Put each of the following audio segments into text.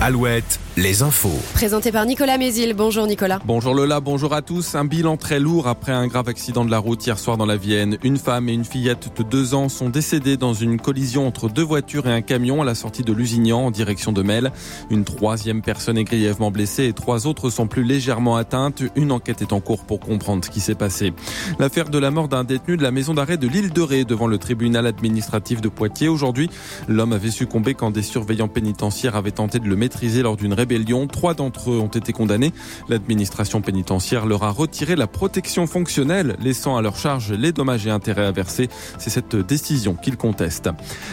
Alouette, les infos. Présenté par Nicolas Mézil. Bonjour Nicolas. Bonjour Lola, bonjour à tous. Un bilan très lourd après un grave accident de la route hier soir dans la Vienne. Une femme et une fillette de deux ans sont décédées dans une collision entre deux voitures et un camion à la sortie de Lusignan en direction de Mel. Une troisième personne est grièvement blessée et trois autres sont plus légèrement atteintes. Une enquête est en cours pour comprendre ce qui s'est passé. L'affaire de la mort d'un détenu de la maison d'arrêt de l'île de Ré devant le tribunal administratif de Poitiers. Aujourd'hui, l'homme avait succombé quand des surveillants pénitentiaires avaient tenté de le maîtriser lors d'une rébellion. Trois d'entre eux ont été condamnés. L'administration pénitentiaire leur a retiré la protection fonctionnelle, laissant à leur charge les dommages et intérêts à verser. C'est cette décision qu'ils contestent.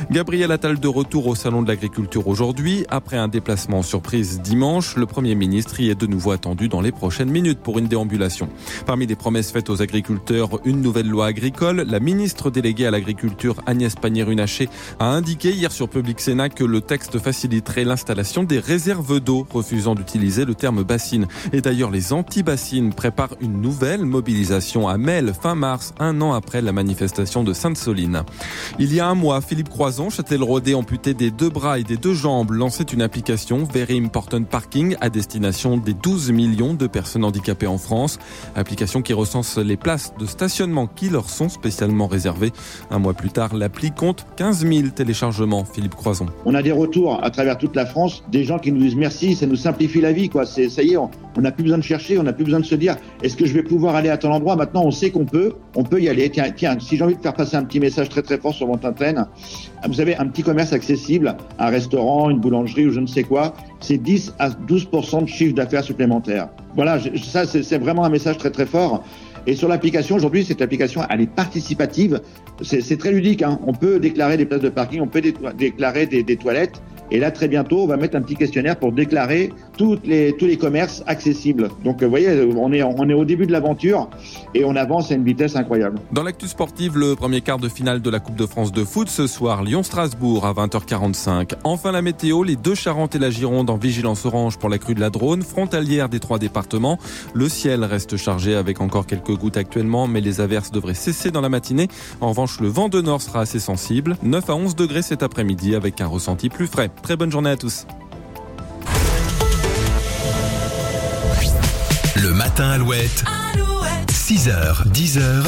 Gabriel Attal de retour au Salon de l'Agriculture aujourd'hui. Après un déplacement surprise dimanche, le Premier ministre y est de nouveau attendu dans les prochaines minutes pour une déambulation. Parmi les promesses faites aux agriculteurs, une nouvelle loi agricole. La ministre déléguée à l'agriculture, Agnès Pannier-Runacher, a indiqué hier sur Public Sénat que le texte faciliterait l'installation des réserves d'eau, refusant d'utiliser le terme bassine. Et d'ailleurs, les anti-bassines préparent une nouvelle mobilisation à Mel fin mars, un an après la manifestation de Sainte-Soline. Il y a un mois, Philippe Croison, Châtel-Rodé, amputé des deux bras et des deux jambes, lançait une application Very Important Parking à destination des 12 millions de personnes handicapées en France. Application qui recense les places de stationnement qui leur sont spécialement réservées. Un mois plus tard, l'appli compte 15 000 téléchargements. Philippe Croison. On a des retours à travers toute la France, des gens qui nous disent merci, ça nous simplifie la vie, quoi. Ça y est, on n'a plus besoin de chercher, on n'a plus besoin de se dire, est-ce que je vais pouvoir aller à tel endroit? Maintenant, on sait qu'on peut, on peut y aller. Tiens, si j'ai envie de faire passer un petit message très très fort sur mon antenne, vous avez un petit commerce accessible, un restaurant, une boulangerie ou je ne sais quoi, c'est 10 à 12% de chiffre d'affaires supplémentaire. Voilà, ça, c'est, vraiment un message très très fort. Et sur l'application, aujourd'hui, cette application, elle est participative. C'est, très ludique. Hein. On peut déclarer des places de parking, on peut dé- déclarer des toilettes. Et là, très bientôt, on va mettre un petit questionnaire pour déclarer les, tous les commerces accessibles. Donc, euh, vous voyez, on est, on est au début de l'aventure et on avance à une vitesse incroyable. Dans l'actu sportive, le premier quart de finale de la Coupe de France de foot ce soir, Lyon-Strasbourg à 20h45. Enfin la météo, les deux Charentes et la Gironde en vigilance orange pour la crue de la Drône, frontalière des trois départements. Le ciel reste chargé avec encore quelques gouttes actuellement, mais les averses devraient cesser dans la matinée. En revanche, le vent de nord sera assez sensible. 9 à 11 degrés cet après-midi avec un ressenti plus frais. Très bonne journée à tous. Matin Alouette. 6h, 10h.